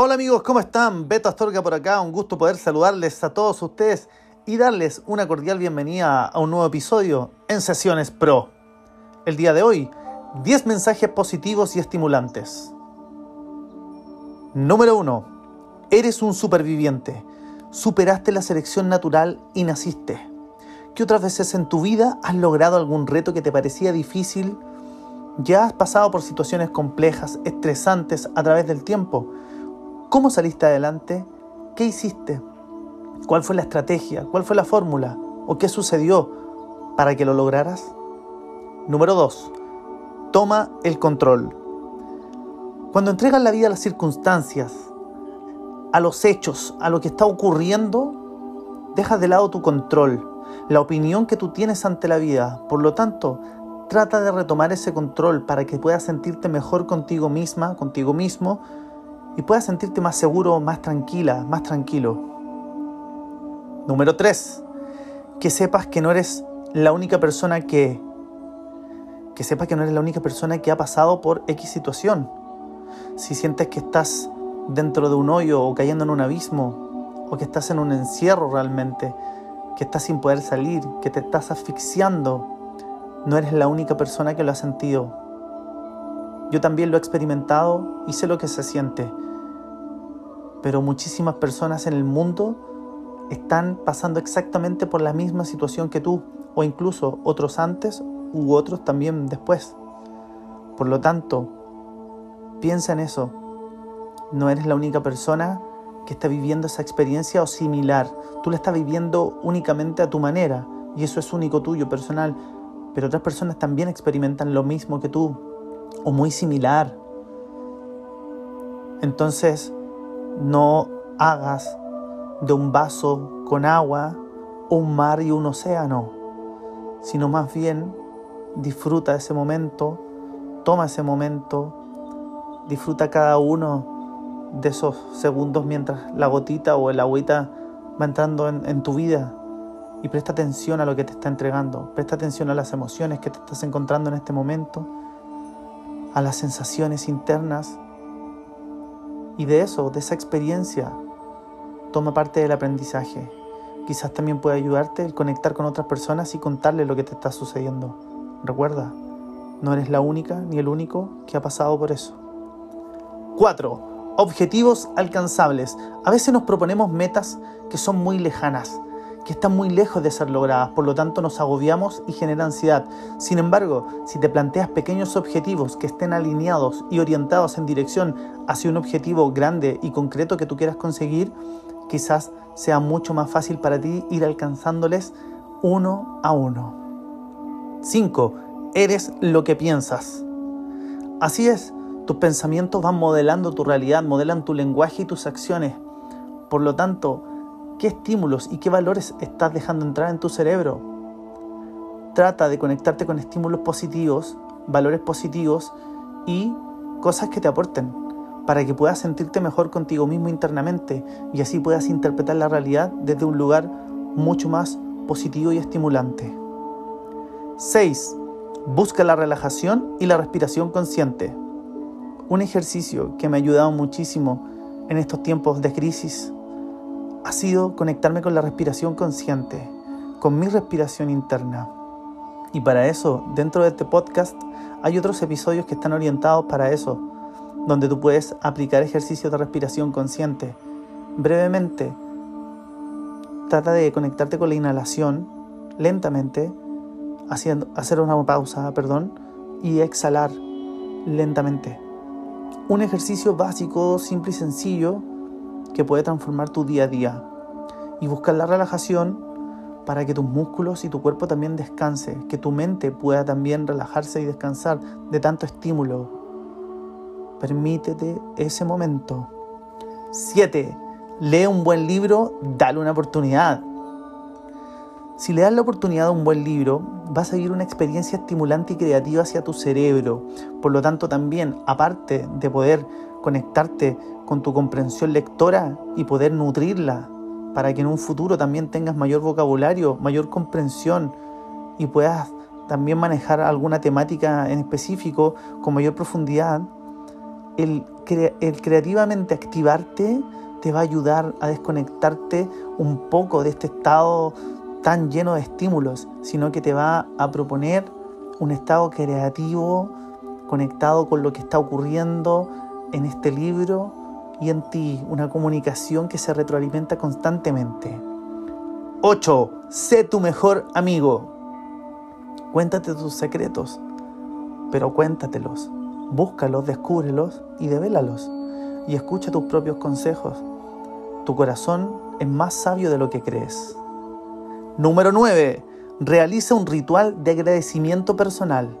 Hola amigos, ¿cómo están? Beto Astorga por acá, un gusto poder saludarles a todos ustedes y darles una cordial bienvenida a un nuevo episodio en Sesiones Pro. El día de hoy, 10 mensajes positivos y estimulantes. Número 1. Eres un superviviente. Superaste la selección natural y naciste. ¿Qué otras veces en tu vida has logrado algún reto que te parecía difícil? Ya has pasado por situaciones complejas, estresantes a través del tiempo ¿Cómo saliste adelante? ¿Qué hiciste? ¿Cuál fue la estrategia? ¿Cuál fue la fórmula? ¿O qué sucedió para que lo lograras? Número 2. Toma el control. Cuando entregas la vida a las circunstancias, a los hechos, a lo que está ocurriendo, dejas de lado tu control, la opinión que tú tienes ante la vida. Por lo tanto, trata de retomar ese control para que puedas sentirte mejor contigo misma, contigo mismo, y puedas sentirte más seguro, más tranquila, más tranquilo. Número 3. Que sepas que no eres la única persona que que sepas que no eres la única persona que ha pasado por X situación. Si sientes que estás dentro de un hoyo o cayendo en un abismo o que estás en un encierro realmente, que estás sin poder salir, que te estás asfixiando, no eres la única persona que lo ha sentido. Yo también lo he experimentado y sé lo que se siente pero muchísimas personas en el mundo están pasando exactamente por la misma situación que tú, o incluso otros antes u otros también después. Por lo tanto, piensa en eso. No eres la única persona que está viviendo esa experiencia o similar. Tú la estás viviendo únicamente a tu manera y eso es único tuyo, personal. Pero otras personas también experimentan lo mismo que tú o muy similar. Entonces, no hagas de un vaso con agua un mar y un océano, sino más bien disfruta ese momento, toma ese momento, disfruta cada uno de esos segundos mientras la gotita o el agüita va entrando en, en tu vida. Y presta atención a lo que te está entregando, presta atención a las emociones que te estás encontrando en este momento, a las sensaciones internas y de eso, de esa experiencia, toma parte del aprendizaje. Quizás también puede ayudarte el conectar con otras personas y contarle lo que te está sucediendo. Recuerda, no eres la única ni el único que ha pasado por eso. 4. Objetivos alcanzables. A veces nos proponemos metas que son muy lejanas, que están muy lejos de ser logradas, por lo tanto nos agobiamos y genera ansiedad. Sin embargo, si te planteas pequeños objetivos que estén alineados y orientados en dirección hacia un objetivo grande y concreto que tú quieras conseguir, quizás sea mucho más fácil para ti ir alcanzándoles uno a uno. 5. Eres lo que piensas. Así es, tus pensamientos van modelando tu realidad, modelan tu lenguaje y tus acciones. Por lo tanto, qué estímulos y qué valores estás dejando entrar en tu cerebro. Trata de conectarte con estímulos positivos, valores positivos y cosas que te aporten para que puedas sentirte mejor contigo mismo internamente y así puedas interpretar la realidad desde un lugar mucho más positivo y estimulante. 6. Busca la relajación y la respiración consciente. Un ejercicio que me ha ayudado muchísimo en estos tiempos de crisis ha sido conectarme con la respiración consciente, con mi respiración interna. Y para eso, dentro de este podcast, hay otros episodios que están orientados para eso, donde tú puedes aplicar ejercicios de respiración consciente. Brevemente, trata de conectarte con la inhalación lentamente, haciendo, hacer una pausa, perdón, y exhalar lentamente. Un ejercicio básico, simple y sencillo que puede transformar tu día a día y buscar la relajación para que tus músculos y tu cuerpo también descanse, que tu mente pueda también relajarse y descansar de tanto estímulo. Permítete ese momento. 7. lee un buen libro, dale una oportunidad. Si le das la oportunidad a un buen libro, vas a vivir una experiencia estimulante y creativa hacia tu cerebro. Por lo tanto, también, aparte de poder conectarte con tu comprensión lectora y poder nutrirla para que en un futuro también tengas mayor vocabulario, mayor comprensión y puedas también manejar alguna temática en específico con mayor profundidad, el, el creativamente activarte te va a ayudar a desconectarte un poco de este estado tan lleno de estímulos, sino que te va a proponer un estado creativo conectado con lo que está ocurriendo en este libro y en ti, una comunicación que se retroalimenta constantemente. 8. Sé tu mejor amigo. Cuéntate tus secretos, pero cuéntatelos, búscalos, descúbrelos y devélalos. Y escucha tus propios consejos. Tu corazón es más sabio de lo que crees. Número 9. Realiza un ritual de agradecimiento personal.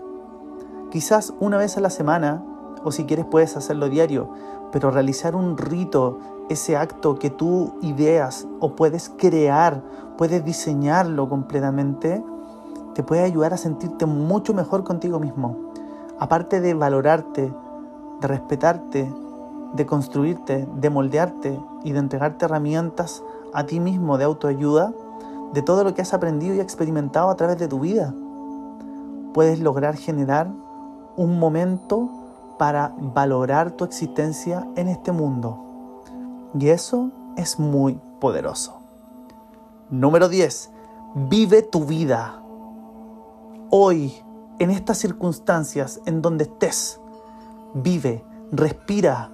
Quizás una vez a la semana, o si quieres puedes hacerlo diario, pero realizar un rito, ese acto que tú ideas o puedes crear, puedes diseñarlo completamente, te puede ayudar a sentirte mucho mejor contigo mismo. Aparte de valorarte, de respetarte, de construirte, de moldearte y de entregarte herramientas a ti mismo de autoayuda, de todo lo que has aprendido y experimentado a través de tu vida. Puedes lograr generar un momento para valorar tu existencia en este mundo. Y eso es muy poderoso. Número 10. Vive tu vida. Hoy, en estas circunstancias, en donde estés, vive, respira.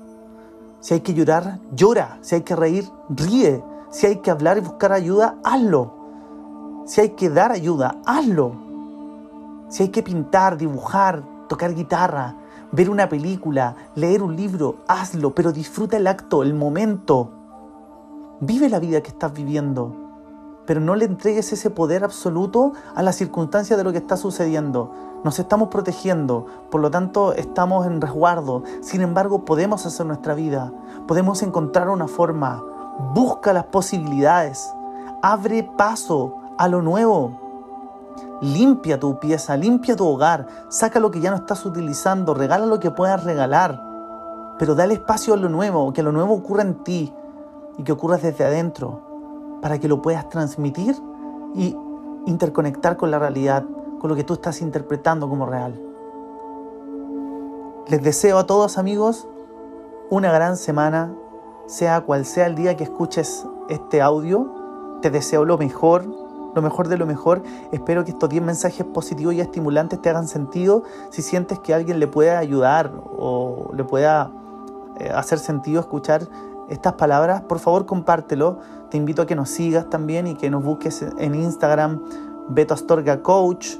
Si hay que llorar, llora. Si hay que reír, ríe. Si hay que hablar y buscar ayuda, hazlo. Si hay que dar ayuda, hazlo. Si hay que pintar, dibujar, tocar guitarra, ver una película, leer un libro, hazlo, pero disfruta el acto, el momento. Vive la vida que estás viviendo, pero no le entregues ese poder absoluto a las circunstancias de lo que está sucediendo. Nos estamos protegiendo, por lo tanto estamos en resguardo. Sin embargo, podemos hacer nuestra vida, podemos encontrar una forma. Busca las posibilidades, abre paso, a lo nuevo. Limpia tu pieza, limpia tu hogar, saca lo que ya no estás utilizando, regala lo que puedas regalar, pero dale espacio a lo nuevo, que lo nuevo ocurra en ti y que ocurra desde adentro, para que lo puedas transmitir y interconectar con la realidad, con lo que tú estás interpretando como real. Les deseo a todos amigos una gran semana, sea cual sea el día que escuches este audio, te deseo lo mejor, lo mejor de lo mejor. Espero que estos 10 mensajes positivos y estimulantes te hagan sentido. Si sientes que alguien le pueda ayudar o le pueda eh, hacer sentido escuchar estas palabras, por favor compártelo. Te invito a que nos sigas también y que nos busques en Instagram, Beto Astorga Coach.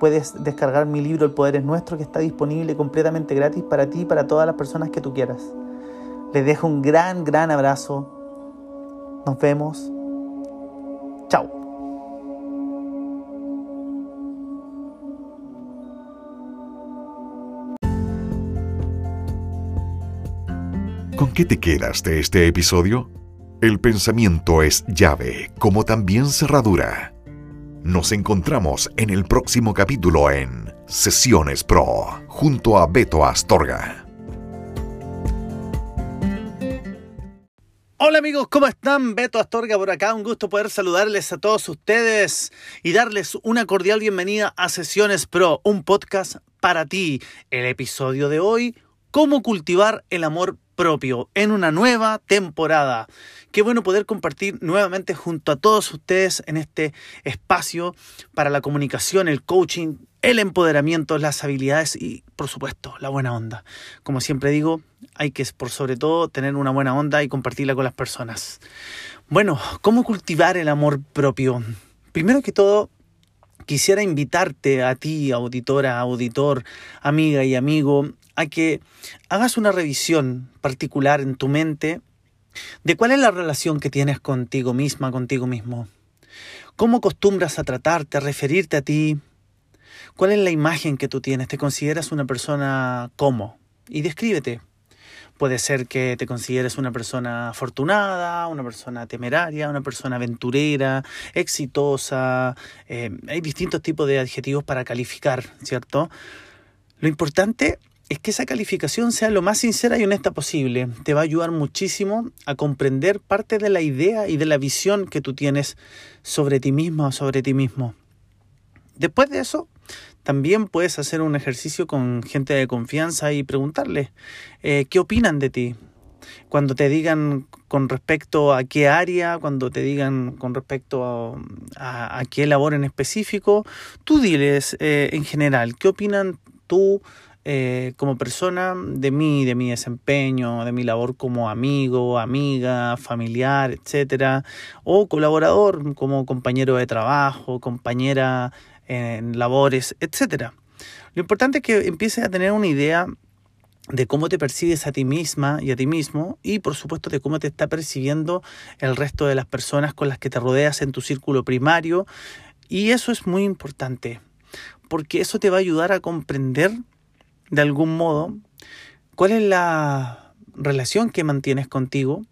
Puedes descargar mi libro El Poder es Nuestro, que está disponible completamente gratis para ti y para todas las personas que tú quieras. Les dejo un gran, gran abrazo. Nos vemos. ¿Con qué te quedas de este episodio? El pensamiento es llave, como también cerradura. Nos encontramos en el próximo capítulo en Sesiones Pro, junto a Beto Astorga. Hola amigos, ¿cómo están? Beto Astorga por acá, un gusto poder saludarles a todos ustedes y darles una cordial bienvenida a Sesiones Pro, un podcast para ti. El episodio de hoy, cómo cultivar el amor propio en una nueva temporada. Qué bueno poder compartir nuevamente junto a todos ustedes en este espacio para la comunicación, el coaching, el empoderamiento, las habilidades y, por supuesto, la buena onda. Como siempre digo, hay que, por sobre todo, tener una buena onda y compartirla con las personas. Bueno, ¿cómo cultivar el amor propio? Primero que todo, quisiera invitarte a ti, auditora, auditor, amiga y amigo, a que hagas una revisión particular en tu mente de cuál es la relación que tienes contigo misma, contigo mismo. ¿Cómo acostumbras a tratarte, a referirte a ti? ¿Cuál es la imagen que tú tienes? ¿Te consideras una persona como? Y descríbete. puede ser que te consideres una persona afortunada, una persona temeraria, una persona aventurera, exitosa. Eh, hay distintos tipos de adjetivos para calificar, ¿cierto? Lo importante es que esa calificación sea lo más sincera y honesta posible. Te va a ayudar muchísimo a comprender parte de la idea y de la visión que tú tienes sobre ti mismo o sobre ti mismo. Después de eso, también puedes hacer un ejercicio con gente de confianza y preguntarle eh, qué opinan de ti. Cuando te digan con respecto a qué área, cuando te digan con respecto a, qué labor en específico, tú diles eh, en general qué opinan tú eh, como persona de mí, de mi desempeño, de mi labor como amigo, amiga, familiar, etcétera, o colaborador como compañero de trabajo, compañera en labores, etcétera. Lo importante es que empieces a tener una idea de cómo te percibes a ti misma y a ti mismo y por supuesto de cómo te está percibiendo el resto de las personas con las que te rodeas en tu círculo primario y eso es muy importante porque eso te va a ayudar a comprender de algún modo cuál es la relación que mantienes contigo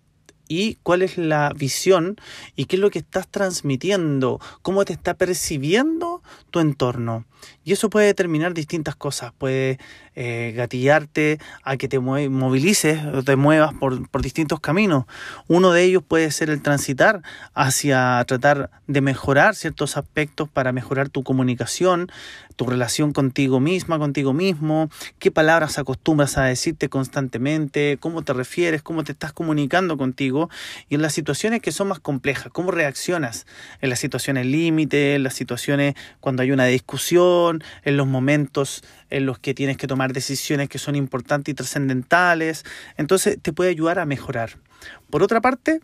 y cuál es la visión y qué es lo que estás transmitiendo, cómo te está percibiendo tu entorno. Y eso puede determinar distintas cosas, puede eh, gatillarte a que te movilices o te muevas por, por distintos caminos. Uno de ellos puede ser el transitar hacia tratar de mejorar ciertos aspectos para mejorar tu comunicación, tu relación contigo misma, contigo mismo, qué palabras acostumbras a decirte constantemente, cómo te refieres, cómo te estás comunicando contigo y en las situaciones que son más complejas, cómo reaccionas en las situaciones límite, en las situaciones cuando hay una discusión, en los momentos en los que tienes que tomar decisiones que son importantes y trascendentales. Entonces te puede ayudar a mejorar. Por otra parte,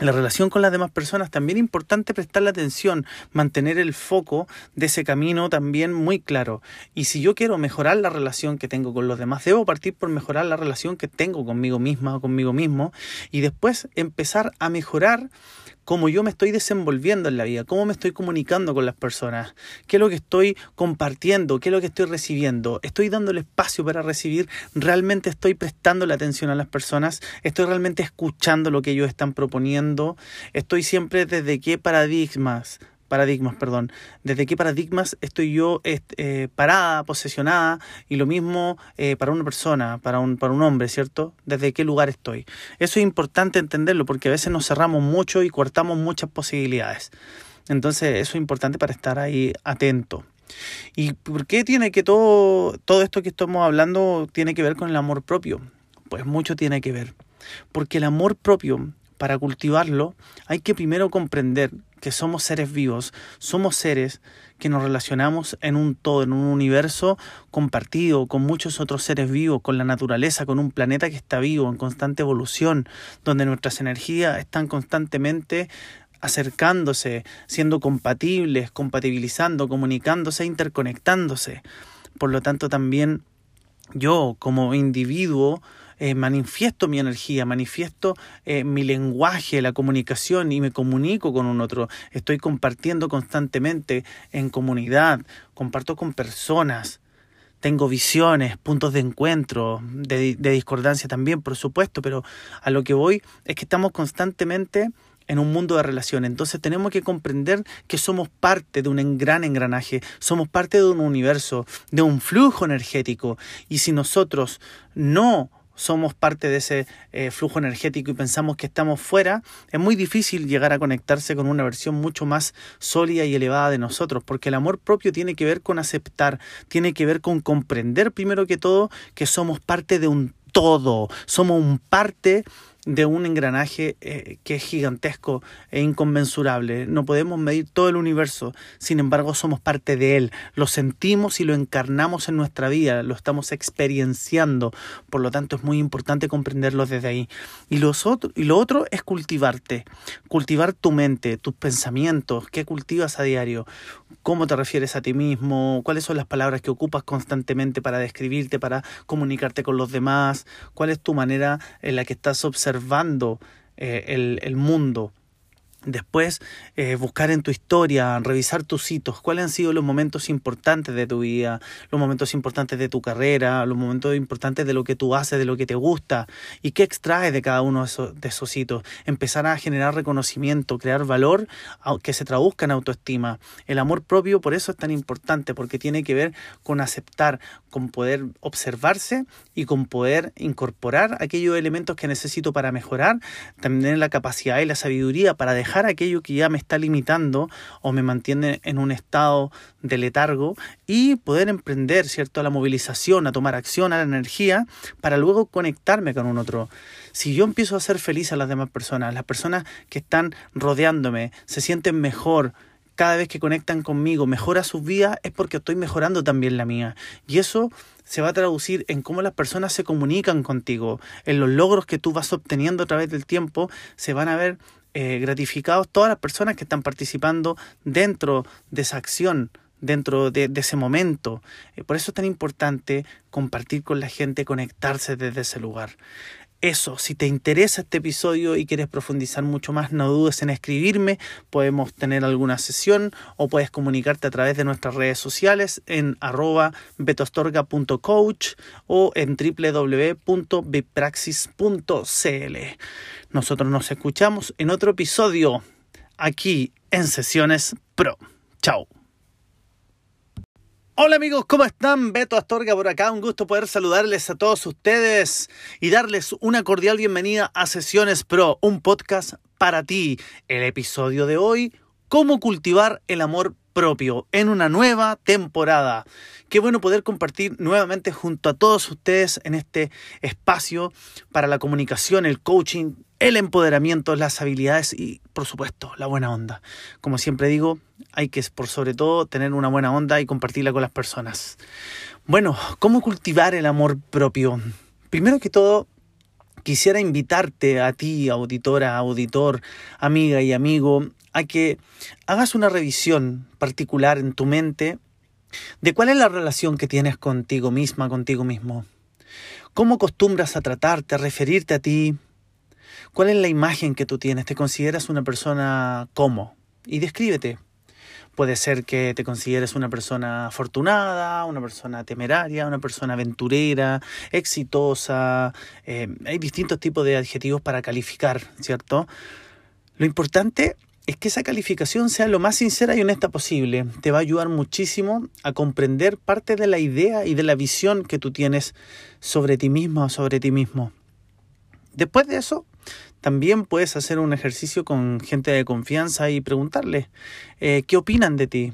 la relación con las demás personas, también es importante prestarle atención, mantener el foco de ese camino también muy claro. Y si yo quiero mejorar la relación que tengo con los demás, debo partir por mejorar la relación que tengo conmigo misma o conmigo mismo y después empezar a mejorar cómo yo me estoy desenvolviendo en la vida, cómo me estoy comunicando con las personas, qué es lo que estoy compartiendo, qué es lo que estoy recibiendo, estoy dando el espacio para recibir, realmente estoy prestando la atención a las personas, estoy realmente escuchando lo que ellos están proponiendo, estoy siempre desde qué paradigmas paradigmas, perdón, desde qué paradigmas estoy yo eh, parada, posesionada, y lo mismo eh, para una persona, para un, para un hombre, ¿cierto? Desde qué lugar estoy. Eso es importante entenderlo porque a veces nos cerramos mucho y cortamos muchas posibilidades. Entonces eso es importante para estar ahí atento. ¿Y por qué tiene que todo, todo esto que estamos hablando tiene que ver con el amor propio? Pues mucho tiene que ver. Porque el amor propio, para cultivarlo, hay que primero comprender que somos seres vivos, somos seres que nos relacionamos en un todo, en un universo compartido con muchos otros seres vivos, con la naturaleza, con un planeta que está vivo, en constante evolución, donde nuestras energías están constantemente acercándose, siendo compatibles, compatibilizando, comunicándose, interconectándose. Por lo tanto, también yo como individuo eh, manifiesto mi energía, manifiesto eh, mi lenguaje, la comunicación y me comunico con un otro. Estoy compartiendo constantemente en comunidad, comparto con personas. Tengo visiones, puntos de encuentro, de, de discordancia también, por supuesto, pero a lo que voy es que estamos constantemente en un mundo de relaciones. Entonces tenemos que comprender que somos parte de un gran engranaje, somos parte de un universo, de un flujo energético. Y si nosotros no somos parte de ese eh, flujo energético y pensamos que estamos fuera, es muy difícil llegar a conectarse con una versión mucho más sólida y elevada de nosotros, porque el amor propio tiene que ver con aceptar, tiene que ver con comprender primero que todo que somos parte de un todo, somos un parte de un engranaje eh, que es gigantesco e inconmensurable. No podemos medir todo el universo, sin embargo somos parte de él, lo sentimos y lo encarnamos en nuestra vida, lo estamos experienciando, por lo tanto es muy importante comprenderlo desde ahí. Y, los y lo otro es cultivarte, cultivar tu mente, tus pensamientos, qué cultivas a diario, cómo te refieres a ti mismo, cuáles son las palabras que ocupas constantemente para describirte, para comunicarte con los demás, cuál es tu manera en la que estás observando observando eh, el, el mundo. Después, eh, buscar en tu historia, revisar tus hitos, cuáles han sido los momentos importantes de tu vida, los momentos importantes de tu carrera, los momentos importantes de lo que tú haces, de lo que te gusta y qué extraes de cada uno de esos, de hitos. Empezar a generar reconocimiento, crear valor que se traduzca en autoestima. El amor propio por eso es tan importante, porque tiene que ver con aceptar, con poder observarse y con poder incorporar aquellos elementos que necesito para mejorar, también la capacidad y la sabiduría para dejar aquello que ya me está limitando o me mantiene en un estado de letargo y poder emprender, ¿cierto?, a la movilización, a tomar acción, a la energía, para luego conectarme con un otro. Si yo empiezo a ser feliz a las demás personas, las personas que están rodeándome se sienten mejor, cada vez que conectan conmigo, mejora sus vidas, es porque estoy mejorando también la mía. Y eso se va a traducir en cómo las personas se comunican contigo, en los logros que tú vas obteniendo a través del tiempo, se van a ver eh, gratificados todas las personas que están participando dentro de esa acción, dentro de, ese momento. Eh, por eso es tan importante compartir con la gente, conectarse desde ese lugar. Eso, si te interesa este episodio y quieres profundizar mucho más, no dudes en escribirme, podemos tener alguna sesión o puedes comunicarte a través de nuestras redes sociales en arroba betostorga.coach o en www.bipraxis.cl. Nosotros nos escuchamos en otro episodio aquí en Sesiones Pro. Chao. Hola amigos, ¿cómo están? Beto Astorga por acá, un gusto poder saludarles a todos ustedes y darles una cordial bienvenida a Sesiones Pro, un podcast para ti. El episodio de hoy, cómo cultivar el amor propio en una nueva temporada. Qué bueno poder compartir nuevamente junto a todos ustedes en este espacio para la comunicación, el coaching, el empoderamiento, las habilidades y, por supuesto, la buena onda. Como siempre digo, hay que, por sobre todo, tener una buena onda y compartirla con las personas. Bueno, ¿cómo cultivar el amor propio? Primero que todo, quisiera invitarte a ti, auditora, auditor, amiga y amigo, a que hagas una revisión particular en tu mente de cuál es la relación que tienes contigo misma, contigo mismo. ¿Cómo acostumbras a tratarte, a referirte a ti? ¿Cuál es la imagen que tú tienes? ¿Te consideras una persona cómo? Y descríbete. Puede ser que te consideres una persona afortunada, una persona temeraria, una persona aventurera, exitosa. Eh, hay distintos tipos de adjetivos para calificar, ¿cierto? Lo importante es que esa calificación sea lo más sincera y honesta posible. Te va a ayudar muchísimo a comprender parte de la idea y de la visión que tú tienes sobre ti misma o sobre ti mismo. Después de eso, también puedes hacer un ejercicio con gente de confianza y preguntarle eh, qué opinan de ti.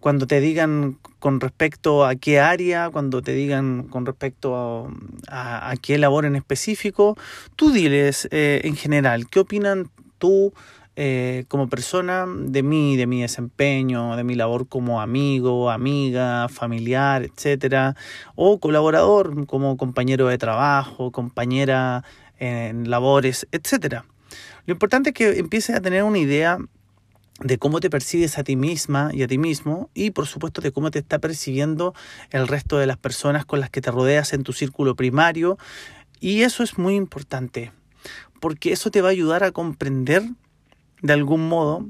Cuando te digan con respecto a qué área, cuando te digan con respecto a, qué labor en específico, tú diles eh, en general qué opinan tú eh, como persona de mí, de mi desempeño, de mi labor como amigo, amiga, familiar, etcétera, o colaborador como compañero de trabajo, compañera en labores, etcétera. Lo importante es que empieces a tener una idea de cómo te percibes a ti misma y a ti mismo y por supuesto de cómo te está percibiendo el resto de las personas con las que te rodeas en tu círculo primario y eso es muy importante porque eso te va a ayudar a comprender de algún modo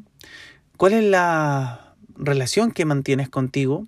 cuál es la relación que mantienes contigo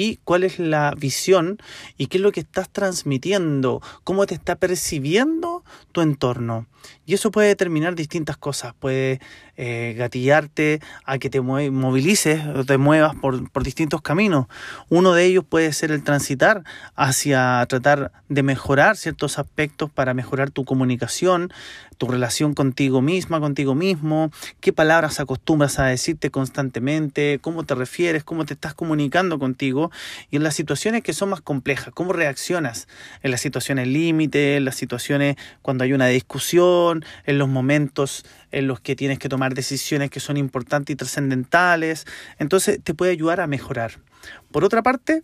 y cuál es la visión y qué es lo que estás transmitiendo, cómo te está percibiendo tu entorno. Y eso puede determinar distintas cosas, puede eh, gatillarte a que te movilices o te muevas por, por distintos caminos. Uno de ellos puede ser el transitar hacia tratar de mejorar ciertos aspectos para mejorar tu comunicación, tu relación contigo misma, contigo mismo, qué palabras acostumbras a decirte constantemente, cómo te refieres, cómo te estás comunicando contigo y en las situaciones que son más complejas, cómo reaccionas en las situaciones límite, en las situaciones cuando hay una discusión, en los momentos en los que tienes que tomar decisiones que son importantes y trascendentales. Entonces te puede ayudar a mejorar. Por otra parte,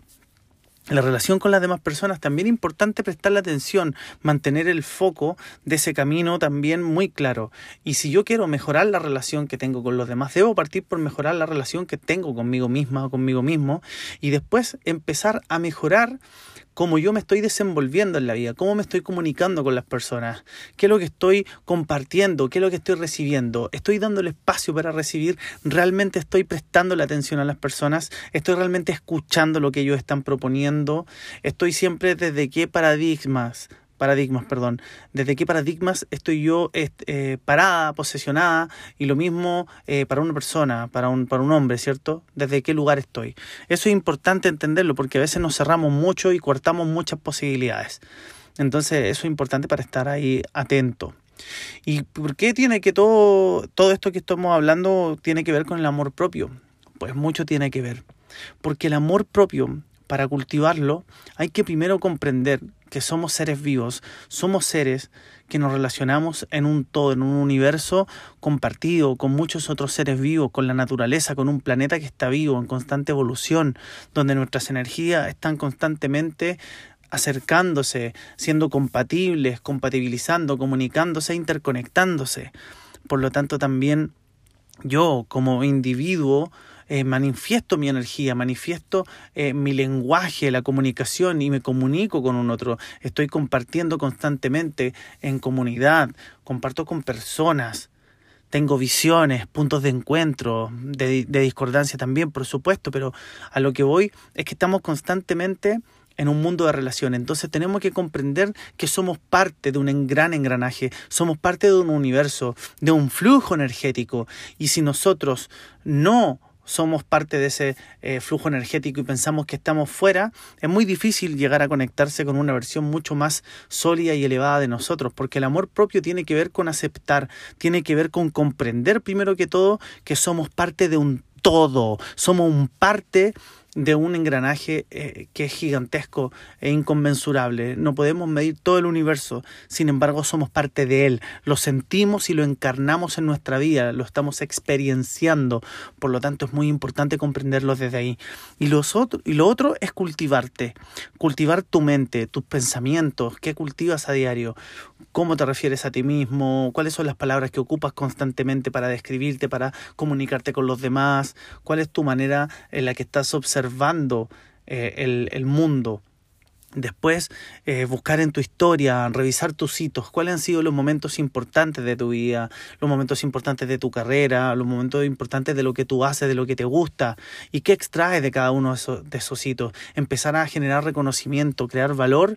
la relación con las demás personas también es importante prestarle atención, mantener el foco de ese camino también muy claro. Y si yo quiero mejorar la relación que tengo con los demás, debo partir por mejorar la relación que tengo conmigo misma o conmigo mismo y después empezar a mejorar cómo yo me estoy desenvolviendo en la vida, cómo me estoy comunicando con las personas, qué es lo que estoy compartiendo, qué es lo que estoy recibiendo, estoy dando el espacio para recibir, realmente estoy prestando la atención a las personas, estoy realmente escuchando lo que ellos están proponiendo, estoy siempre desde qué paradigmas paradigmas, perdón, desde qué paradigmas estoy yo eh, parada, posesionada, y lo mismo eh, para una persona, para un, para un hombre, ¿cierto? Desde qué lugar estoy. Eso es importante entenderlo porque a veces nos cerramos mucho y cortamos muchas posibilidades. Entonces eso es importante para estar ahí atento. ¿Y por qué tiene que todo, todo esto que estamos hablando tiene que ver con el amor propio? Pues mucho tiene que ver. Porque el amor propio, para cultivarlo, hay que primero comprender que somos seres vivos, somos seres que nos relacionamos en un todo, en un universo compartido con muchos otros seres vivos, con la naturaleza, con un planeta que está vivo, en constante evolución, donde nuestras energías están constantemente acercándose, siendo compatibles, compatibilizando, comunicándose, interconectándose. Por lo tanto, también yo como individuo eh, manifiesto mi energía, manifiesto eh, mi lenguaje, la comunicación y me comunico con un otro. Estoy compartiendo constantemente en comunidad, comparto con personas. Tengo visiones, puntos de encuentro, de, de discordancia también, por supuesto, pero a lo que voy es que estamos constantemente en un mundo de relaciones. Entonces tenemos que comprender que somos parte de un gran engranaje, somos parte de un universo, de un flujo energético. Y si nosotros no somos parte de ese eh, flujo energético y pensamos que estamos fuera, es muy difícil llegar a conectarse con una versión mucho más sólida y elevada de nosotros, porque el amor propio tiene que ver con aceptar, tiene que ver con comprender primero que todo que somos parte de un todo, somos un parte de un engranaje eh, que es gigantesco e inconmensurable. No podemos medir todo el universo, sin embargo somos parte de él, lo sentimos y lo encarnamos en nuestra vida, lo estamos experienciando, por lo tanto es muy importante comprenderlo desde ahí. Y, los y lo otro es cultivarte, cultivar tu mente, tus pensamientos, qué cultivas a diario, cómo te refieres a ti mismo, cuáles son las palabras que ocupas constantemente para describirte, para comunicarte con los demás, cuál es tu manera en la que estás observando observando eh, el, el mundo Después, eh, buscar en tu historia, revisar tus hitos, cuáles han sido los momentos importantes de tu vida, los momentos importantes de tu carrera, los momentos importantes de lo que tú haces, de lo que te gusta, y qué extraes de cada uno de esos, de hitos. Empezar a generar reconocimiento, crear valor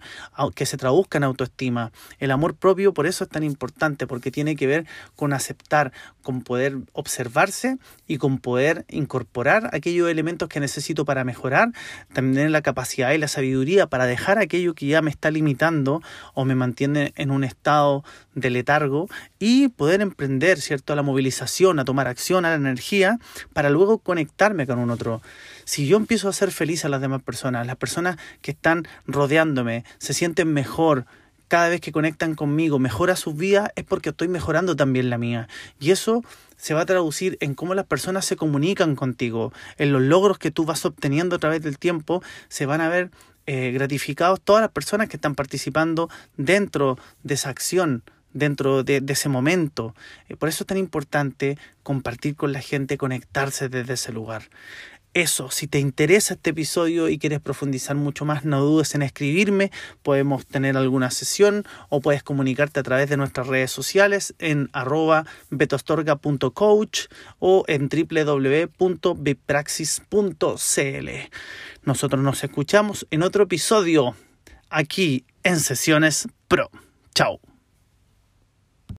que se traduzca en autoestima. El amor propio por eso es tan importante, porque tiene que ver con aceptar, con poder observarse y con poder incorporar aquellos elementos que necesito para mejorar, también la capacidad y la sabiduría para dejar aquello que ya me está limitando o me mantiene en un estado de letargo y poder emprender, ¿cierto?, a la movilización, a tomar acción, a la energía, para luego conectarme con un otro. Si yo empiezo a hacer feliz a las demás personas, las personas que están rodeándome se sienten mejor, cada vez que conectan conmigo mejora sus vidas, es porque estoy mejorando también la mía. Y eso se va a traducir en cómo las personas se comunican contigo, en los logros que tú vas obteniendo a través del tiempo, se van a ver eh, gratificados todas las personas que están participando dentro de esa acción, dentro de, ese momento. Eh, por eso es tan importante compartir con la gente, conectarse desde ese lugar. Eso, si te interesa este episodio y quieres profundizar mucho más, no dudes en escribirme, podemos tener alguna sesión o puedes comunicarte a través de nuestras redes sociales en arroba betostorga.coach o en www.bipraxis.cl. Nosotros nos escuchamos en otro episodio aquí en Sesiones Pro. Chao.